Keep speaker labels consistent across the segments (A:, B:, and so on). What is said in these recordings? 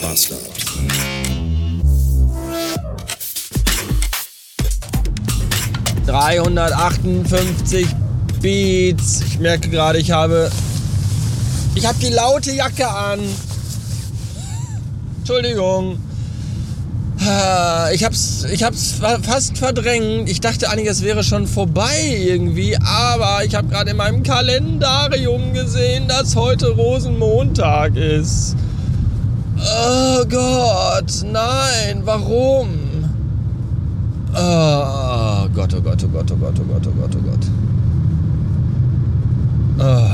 A: Bastard.
B: ...358 Beats. Ich merke gerade, ich habe... Ich habe die laute Jacke an. Entschuldigung. Ich hab's, ich hab's fast verdrängt. Ich dachte eigentlich, es wäre schon vorbei irgendwie, aber ich habe gerade in meinem Kalendarium gesehen, dass heute Rosenmontag ist. Oh Gott, nein, warum? Oh Gott, oh Gott, oh Gott, oh Gott, oh Gott, oh Gott, oh Gott. Oh.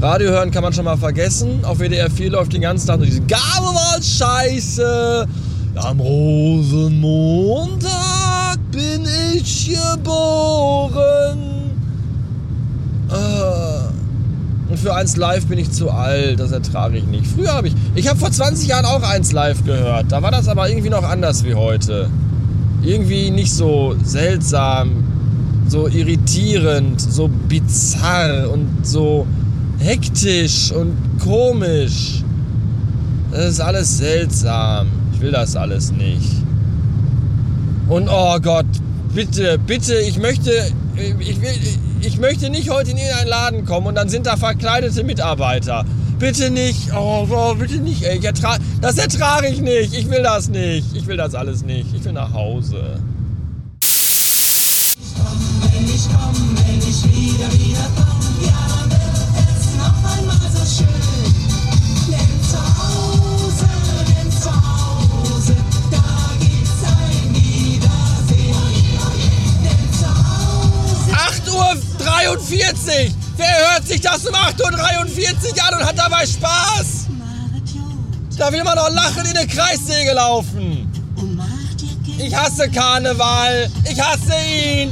B: Radio hören kann man schon mal vergessen. Auf WDR 4 läuft den ganzen Tag nur diese Karnevalscheiße. Am Rosenmontag bin ich geboren. Ah. Für eins live bin ich zu alt, das ertrage ich nicht. Früher habe ich. Ich habe vor 20 Jahren auch eins live gehört. Da war das aber irgendwie noch anders wie heute. Irgendwie nicht so seltsam, so irritierend, so bizarr und so hektisch und komisch. Das ist alles seltsam will das alles nicht. Und oh Gott, bitte, bitte, ich möchte, ich, will, ich möchte nicht heute in irgendeinen Laden kommen und dann sind da verkleidete Mitarbeiter. Bitte nicht, oh, oh bitte nicht, ey. Ertra das ertrage ich nicht. Ich will das nicht. Ich will das alles nicht. Ich will nach Hause. Ich komm, wenn ich komm, wenn ich wieder, wieder komm, Wer hört sich das um 8.43 Uhr an und hat dabei Spaß? Da will man doch lachen in eine Kreissäge laufen. Ich hasse Karneval. Ich hasse ihn.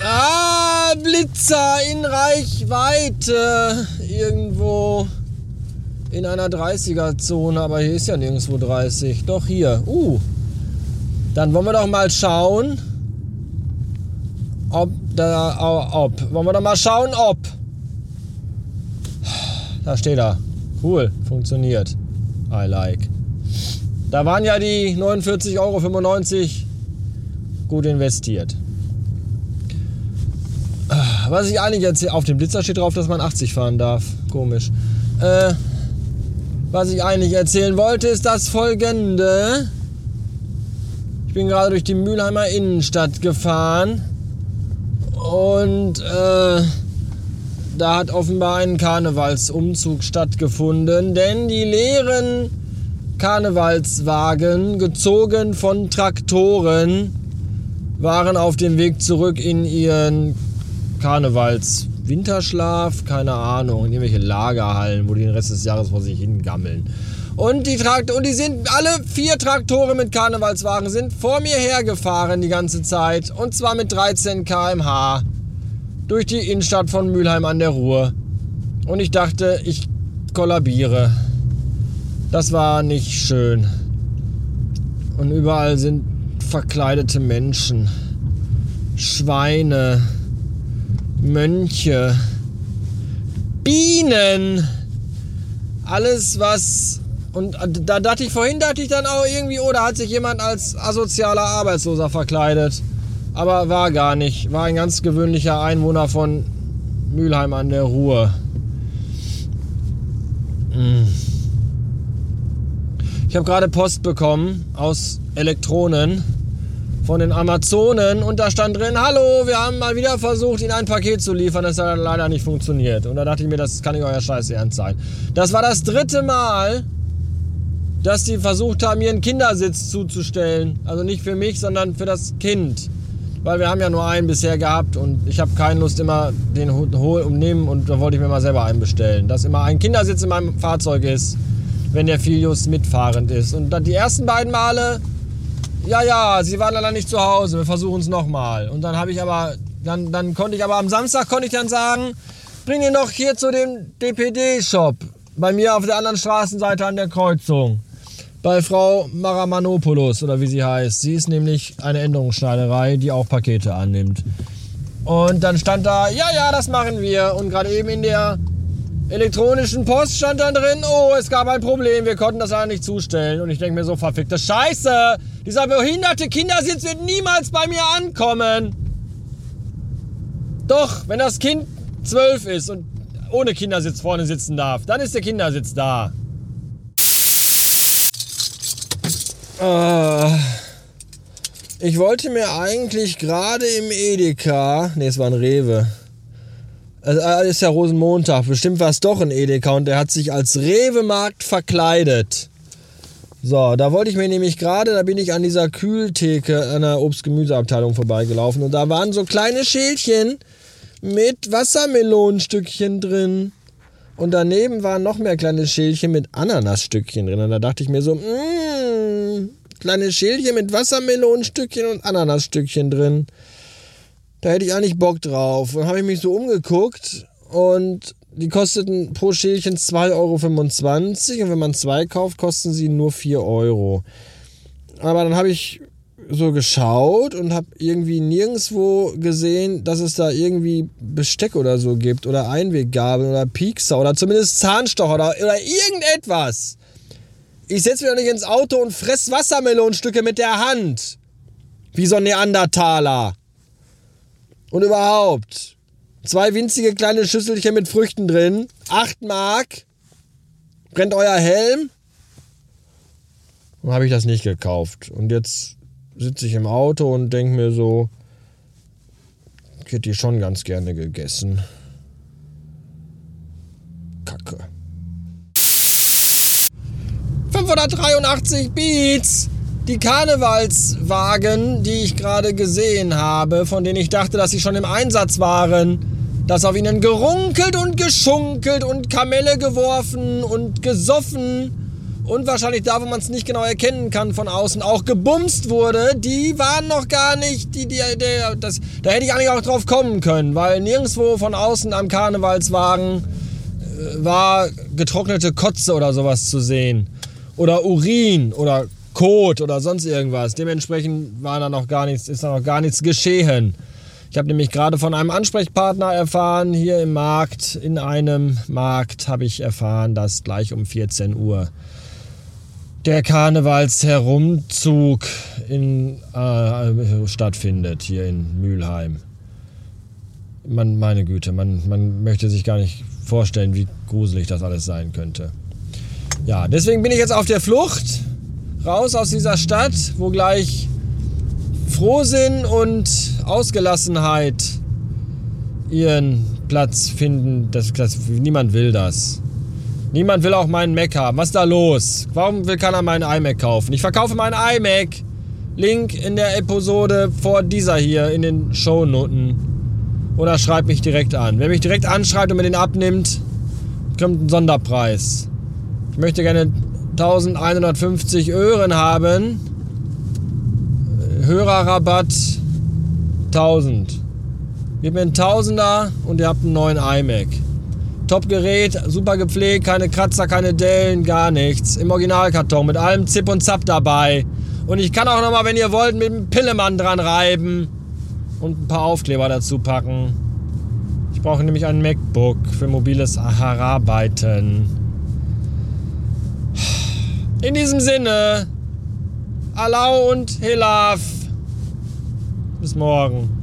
B: Ah, Blitzer in Reichweite. Irgendwo in einer 30er-Zone. Aber hier ist ja nirgendwo 30. Doch hier. Uh. Dann wollen wir doch mal schauen, ob da, ob. Wollen wir doch mal schauen, ob. Da steht er. Cool, funktioniert. I like. Da waren ja die 49,95 Euro gut investiert. Was ich eigentlich jetzt auf dem Blitzer steht drauf, dass man 80 fahren darf. Komisch. Äh, was ich eigentlich erzählen wollte, ist das folgende. Ich bin gerade durch die Mülheimer Innenstadt gefahren und äh, da hat offenbar ein Karnevalsumzug stattgefunden, denn die leeren Karnevalswagen, gezogen von Traktoren, waren auf dem Weg zurück in ihren Karnevalswinterschlaf, keine Ahnung, in irgendwelche Lagerhallen, wo die den Rest des Jahres vor sich hingammeln. Und die, Trakt und die sind alle vier Traktoren mit Karnevalswagen sind vor mir hergefahren die ganze Zeit. Und zwar mit 13 km/h durch die Innenstadt von Mülheim an der Ruhr. Und ich dachte, ich kollabiere. Das war nicht schön. Und überall sind verkleidete Menschen. Schweine. Mönche. Bienen. Alles, was und da dachte ich vorhin, dachte ich dann auch irgendwie, oh, da hat sich jemand als asozialer Arbeitsloser verkleidet. Aber war gar nicht. War ein ganz gewöhnlicher Einwohner von Mülheim an der Ruhr. Hm. Ich habe gerade Post bekommen aus Elektronen von den Amazonen und da stand drin, hallo, wir haben mal wieder versucht, Ihnen ein Paket zu liefern, das hat leider nicht funktioniert. Und da dachte ich mir, das kann nicht euer Scheiß ernst sein. Das war das dritte Mal, dass die versucht haben, einen Kindersitz zuzustellen. Also nicht für mich, sondern für das Kind. Weil wir haben ja nur einen bisher gehabt und ich habe keine Lust immer den hol und nehmen und da wollte ich mir mal selber einen bestellen. Dass immer ein Kindersitz in meinem Fahrzeug ist, wenn der Filius mitfahrend ist. Und dann die ersten beiden Male, ja, ja, sie waren leider nicht zu Hause, wir versuchen es nochmal. Und dann habe ich aber, dann, dann konnte ich aber am Samstag konnte ich dann sagen, bring ihn doch hier zu dem DPD-Shop. Bei mir auf der anderen Straßenseite an der Kreuzung bei Frau Maramanopoulos oder wie sie heißt. Sie ist nämlich eine Änderungsschneiderei, die auch Pakete annimmt. Und dann stand da, ja, ja, das machen wir. Und gerade eben in der elektronischen Post stand dann drin, oh, es gab ein Problem, wir konnten das leider nicht zustellen. Und ich denke mir so, verfickte Scheiße, dieser behinderte Kindersitz wird niemals bei mir ankommen. Doch, wenn das Kind zwölf ist und ohne Kindersitz vorne sitzen darf, dann ist der Kindersitz da. Äh, ich wollte mir eigentlich gerade im Edeka, ne, es war ein Rewe, also äh, ist ja Rosenmontag, bestimmt war es doch ein Edeka und der hat sich als Rewe-Markt verkleidet. So, da wollte ich mir nämlich gerade, da bin ich an dieser Kühltheke an der Obst-Gemüseabteilung vorbeigelaufen und da waren so kleine Schälchen mit Wassermelonenstückchen drin. Und daneben waren noch mehr kleine Schälchen mit Ananasstückchen drin. Und da dachte ich mir so, mmm, kleine Schälchen mit Wassermelonenstückchen und Ananasstückchen drin. Da hätte ich eigentlich Bock drauf. Und habe ich mich so umgeguckt und die kosteten pro Schälchen 2,25 Euro. Und wenn man zwei kauft, kosten sie nur 4 Euro. Aber dann habe ich so geschaut und habe irgendwie nirgendwo gesehen, dass es da irgendwie Besteck oder so gibt oder Einweggabeln oder Piekser oder zumindest Zahnstocher oder, oder irgendetwas. Ich setze mich doch nicht ins Auto und fress Wassermelonenstücke mit der Hand. Wie so ein Neandertaler. Und überhaupt. Zwei winzige kleine Schüsselchen mit Früchten drin. 8 Mark. Brennt euer Helm? Dann habe ich das nicht gekauft. Und jetzt sitze ich im Auto und denke mir so, ich hätte die schon ganz gerne gegessen. Kacke. 583 Beats! Die Karnevalswagen, die ich gerade gesehen habe, von denen ich dachte, dass sie schon im Einsatz waren, dass auf ihnen gerunkelt und geschunkelt und Kamelle geworfen und gesoffen und wahrscheinlich da, wo man es nicht genau erkennen kann von außen, auch gebumst wurde, die waren noch gar nicht, die, die, die, das, da hätte ich eigentlich auch drauf kommen können, weil nirgendwo von außen am Karnevalswagen äh, war getrocknete Kotze oder sowas zu sehen. Oder Urin oder Kot oder sonst irgendwas. Dementsprechend war da noch gar nichts, ist da noch gar nichts geschehen. Ich habe nämlich gerade von einem Ansprechpartner erfahren, hier im Markt, in einem Markt habe ich erfahren, dass gleich um 14 Uhr der Karnevalsherumzug in, äh, stattfindet hier in Mülheim. Man, meine Güte, man, man möchte sich gar nicht vorstellen, wie gruselig das alles sein könnte. Ja, deswegen bin ich jetzt auf der Flucht raus aus dieser Stadt, wo gleich Frohsinn und Ausgelassenheit ihren Platz finden. Das, das, niemand will das. Niemand will auch meinen Mac haben. Was ist da los? Warum will keiner meinen iMac kaufen? Ich verkaufe meinen iMac. Link in der Episode vor dieser hier in den Shownoten. Oder schreibt mich direkt an. Wer mich direkt anschreibt und mir den abnimmt, kommt ein Sonderpreis. Ich möchte gerne 1150 Öhren haben. Hörerrabatt 1000. Gebt mir einen Tausender und ihr habt einen neuen iMac. Top-Gerät, super gepflegt, keine Kratzer, keine Dellen, gar nichts. Im Originalkarton mit allem Zip und Zap dabei. Und ich kann auch nochmal, wenn ihr wollt, mit dem Pillemann dran reiben und ein paar Aufkleber dazu packen. Ich brauche nämlich ein MacBook für mobiles Arbeiten. In diesem Sinne, Alau und Hilaf. Bis morgen.